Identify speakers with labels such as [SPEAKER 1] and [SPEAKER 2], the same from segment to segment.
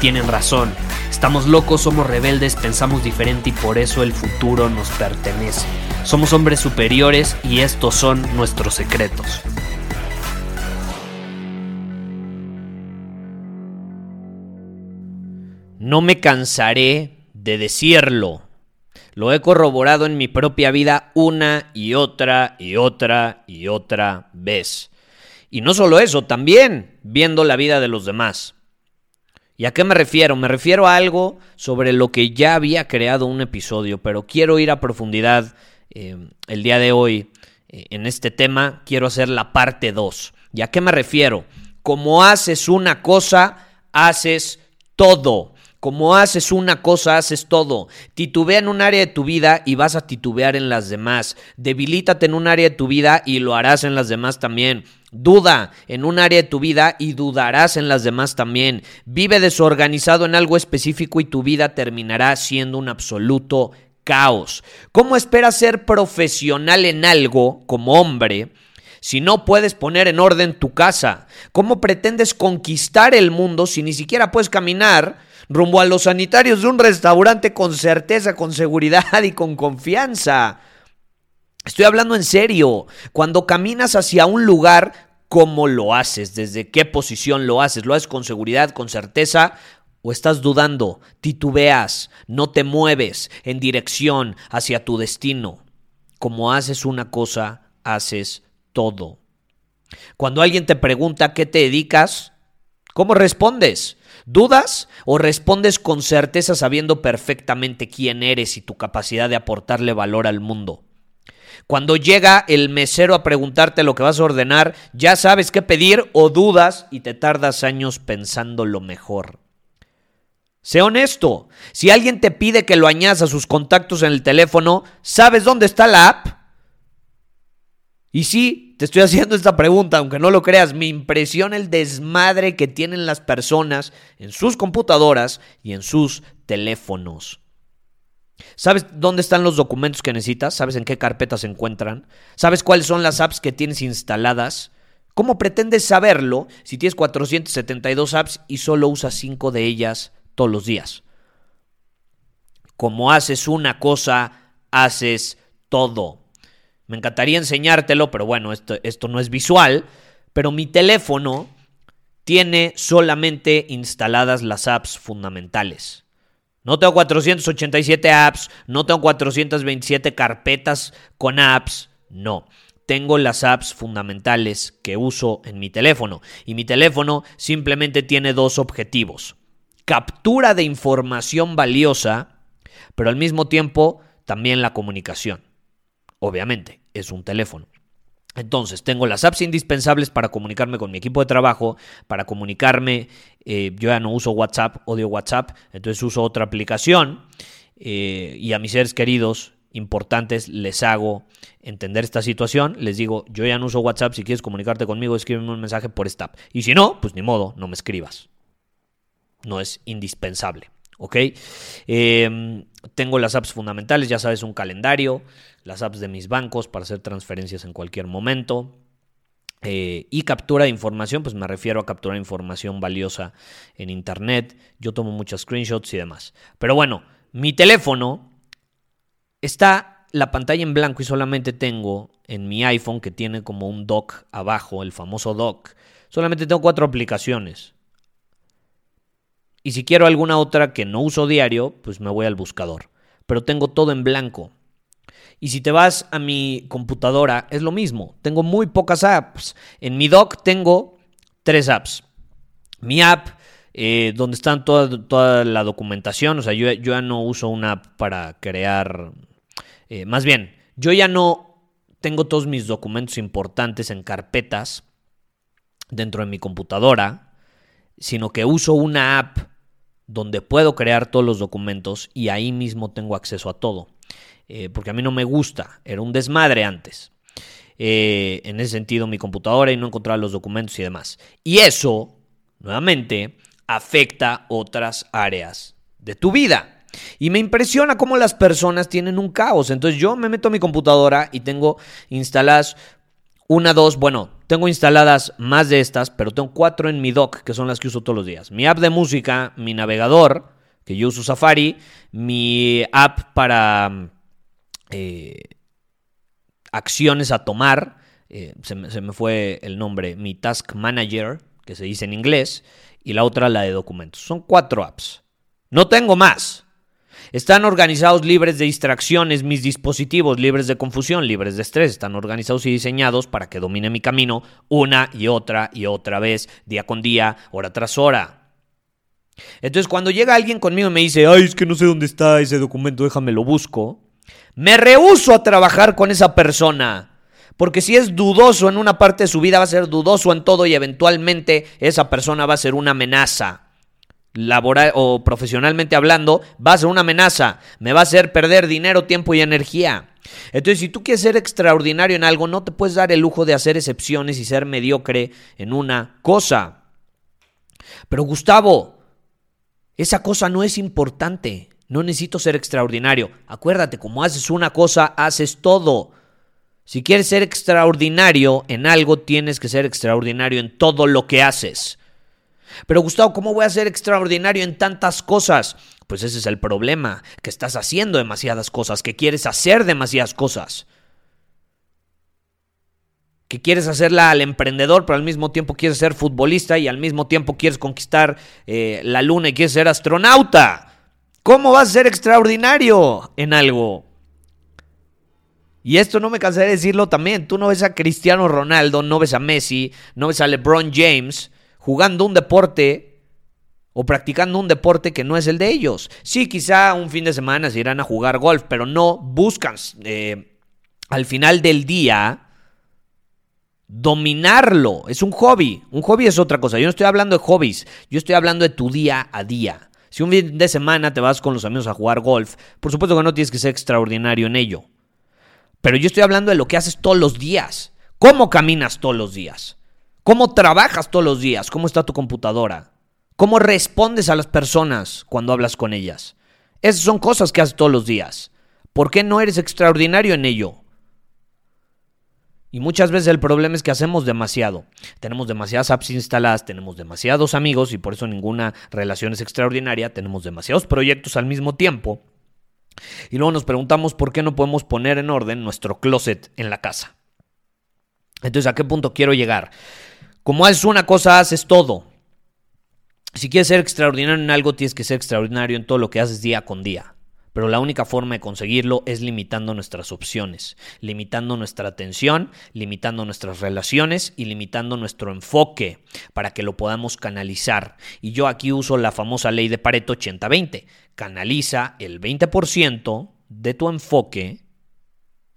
[SPEAKER 1] tienen razón. Estamos locos, somos rebeldes, pensamos diferente y por eso el futuro nos pertenece. Somos hombres superiores y estos son nuestros secretos. No me cansaré de decirlo. Lo he corroborado en mi propia vida una y otra y otra y otra vez. Y no solo eso, también viendo la vida de los demás. ¿Y a qué me refiero? Me refiero a algo sobre lo que ya había creado un episodio, pero quiero ir a profundidad eh, el día de hoy eh, en este tema. Quiero hacer la parte 2. ¿Y a qué me refiero? Como haces una cosa, haces todo. Como haces una cosa, haces todo. Titubea en un área de tu vida y vas a titubear en las demás. Debilítate en un área de tu vida y lo harás en las demás también. Duda en un área de tu vida y dudarás en las demás también. Vive desorganizado en algo específico y tu vida terminará siendo un absoluto caos. ¿Cómo esperas ser profesional en algo como hombre? si no puedes poner en orden tu casa? ¿Cómo pretendes conquistar el mundo si ni siquiera puedes caminar rumbo a los sanitarios de un restaurante con certeza, con seguridad y con confianza. Estoy hablando en serio. Cuando caminas hacia un lugar, ¿cómo lo haces? ¿Desde qué posición lo haces? ¿Lo haces con seguridad, con certeza? ¿O estás dudando? Titubeas, no te mueves en dirección hacia tu destino. Como haces una cosa, haces todo. Cuando alguien te pregunta qué te dedicas, ¿cómo respondes? ¿Dudas o respondes con certeza sabiendo perfectamente quién eres y tu capacidad de aportarle valor al mundo? Cuando llega el mesero a preguntarte lo que vas a ordenar, ya sabes qué pedir o dudas y te tardas años pensando lo mejor. Sé honesto, si alguien te pide que lo añadas a sus contactos en el teléfono, ¿sabes dónde está la app? Y sí, te estoy haciendo esta pregunta, aunque no lo creas, me impresiona el desmadre que tienen las personas en sus computadoras y en sus teléfonos. ¿Sabes dónde están los documentos que necesitas? ¿Sabes en qué carpeta se encuentran? ¿Sabes cuáles son las apps que tienes instaladas? ¿Cómo pretendes saberlo si tienes 472 apps y solo usas 5 de ellas todos los días? Como haces una cosa, haces todo. Me encantaría enseñártelo, pero bueno, esto, esto no es visual. Pero mi teléfono tiene solamente instaladas las apps fundamentales. No tengo 487 apps, no tengo 427 carpetas con apps, no. Tengo las apps fundamentales que uso en mi teléfono y mi teléfono simplemente tiene dos objetivos. Captura de información valiosa, pero al mismo tiempo también la comunicación. Obviamente es un teléfono. Entonces, tengo las apps indispensables para comunicarme con mi equipo de trabajo, para comunicarme, eh, yo ya no uso WhatsApp, odio WhatsApp, entonces uso otra aplicación eh, y a mis seres queridos importantes les hago entender esta situación, les digo, yo ya no uso WhatsApp, si quieres comunicarte conmigo, escríbeme un mensaje por esta. Y si no, pues ni modo, no me escribas. No es indispensable. ¿Ok? Em, tengo las apps fundamentales, ya sabes, un calendario, las apps de mis bancos para hacer transferencias en cualquier momento. Eh, y captura de información, pues me refiero a capturar información valiosa en Internet. Yo tomo muchos screenshots y demás. Pero bueno, mi teléfono está la pantalla en blanco y solamente tengo en mi iPhone que tiene como un dock abajo, el famoso dock. Solamente tengo cuatro aplicaciones. Y si quiero alguna otra que no uso diario, pues me voy al buscador. Pero tengo todo en blanco. Y si te vas a mi computadora, es lo mismo. Tengo muy pocas apps. En mi dock tengo tres apps. Mi app eh, donde están toda, toda, la documentación. O sea, yo, yo, ya no uso una app para crear... Eh, más bien, yo ya no tengo todos mis documentos importantes en carpetas dentro de mi computadora, sino que uso una app donde puedo crear todos los documentos y ahí mismo tengo acceso a todo. Eh, porque a mí no me gusta, era un desmadre antes. Eh, en ese sentido, mi computadora y no encontraba los documentos y demás. Y eso, nuevamente, afecta otras áreas de tu vida. Y me impresiona cómo las personas tienen un caos. Entonces yo me meto a mi computadora y tengo instaladas una, dos, bueno, tengo instaladas más de estas, pero tengo cuatro en mi dock, que son las que uso todos los días. Mi app de música, mi navegador, que yo uso Safari, mi app para eh, acciones a tomar, eh, se, me, fue el nombre, mi Task Manager, que se dice en inglés, y la otra la de documentos. Son cuatro apps. No tengo más. Están organizados libres de distracciones, mis dispositivos libres de confusión, libres de estrés. Están organizados y diseñados para que domine mi camino una y otra y otra vez, día con día, hora tras hora. Entonces cuando llega alguien conmigo y me dice, ay, es que no sé dónde está ese documento, déjame lo busco, me rehuso a trabajar con esa persona. Porque si es dudoso en una parte de su vida, va a ser dudoso en todo y eventualmente esa persona va a ser una amenaza laboral o profesionalmente hablando, va a ser una amenaza, me va a hacer perder dinero, tiempo y energía. Entonces, si tú quieres ser extraordinario en algo, no te puedes dar el lujo de hacer excepciones y ser mediocre en una cosa. Pero Gustavo, esa cosa no es importante. No necesito ser extraordinario. Acuérdate, como haces una cosa, haces todo. Si quieres ser extraordinario en algo, tienes que ser extraordinario en todo lo que haces. Pero Gustavo, ¿cómo voy a ser extraordinario en tantas cosas? Pues ese es el problema, que estás haciendo demasiadas cosas, que quieres hacer demasiadas cosas. Que quieres hacerla al emprendedor, pero al mismo tiempo quieres ser futbolista y al mismo tiempo quieres conquistar eh, la luna y quieres ser astronauta. ¿Cómo vas a ser extraordinario en algo? Y esto no me cansaré de decirlo también. Tú no ves a Cristiano Ronaldo, no ves a Messi, no ves a LeBron James jugando un deporte o practicando un deporte que no es el de ellos. Sí, quizá un fin de semana se irán a jugar golf, pero no buscan eh, al final del día dominarlo. Es un hobby. Un hobby es otra cosa. Yo no estoy hablando de hobbies, yo estoy hablando de tu día a día. Si un fin de semana te vas con los amigos a jugar golf, por supuesto que no tienes que ser extraordinario en ello. Pero yo estoy hablando de lo que haces todos los días. ¿Cómo caminas todos los días? ¿Cómo trabajas todos los días? ¿Cómo está tu computadora? ¿Cómo respondes a las personas cuando hablas con ellas? Esas son cosas que haces todos los días. ¿Por qué no eres extraordinario en ello? Y muchas veces el problema es que hacemos demasiado. Tenemos demasiadas apps instaladas, tenemos demasiados amigos y por eso ninguna relación es extraordinaria. Tenemos demasiados proyectos al mismo tiempo. Y luego nos preguntamos por qué no podemos poner en orden nuestro closet en la casa. Entonces, ¿a qué punto quiero llegar? Como haces una cosa, haces todo. Si quieres ser extraordinario en algo, tienes que ser extraordinario en todo lo que haces día con día. Pero la única forma de conseguirlo es limitando nuestras opciones, limitando nuestra atención, limitando nuestras relaciones y limitando nuestro enfoque para que lo podamos canalizar. Y yo aquí uso la famosa ley de Pareto 80-20. Canaliza el 20% de tu enfoque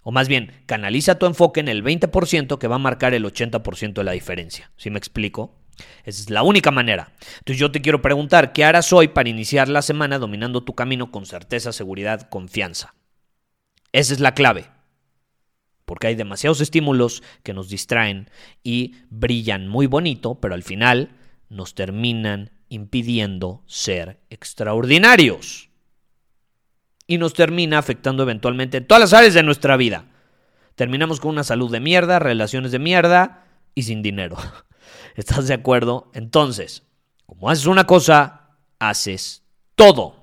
[SPEAKER 1] o más bien, canaliza tu enfoque en el 20% que va a marcar el 80% de la diferencia. ¿Sí me explico? Esa es la única manera. Entonces yo te quiero preguntar, ¿qué harás hoy para iniciar la semana dominando tu camino con certeza, seguridad, confianza? Esa es la clave. Porque hay demasiados estímulos que nos distraen y brillan muy bonito, pero al final nos terminan impidiendo ser extraordinarios y nos termina afectando eventualmente en todas las áreas de nuestra vida. Terminamos con una salud de mierda, relaciones de mierda y sin dinero. ¿Estás de acuerdo? Entonces, como haces una cosa, haces todo.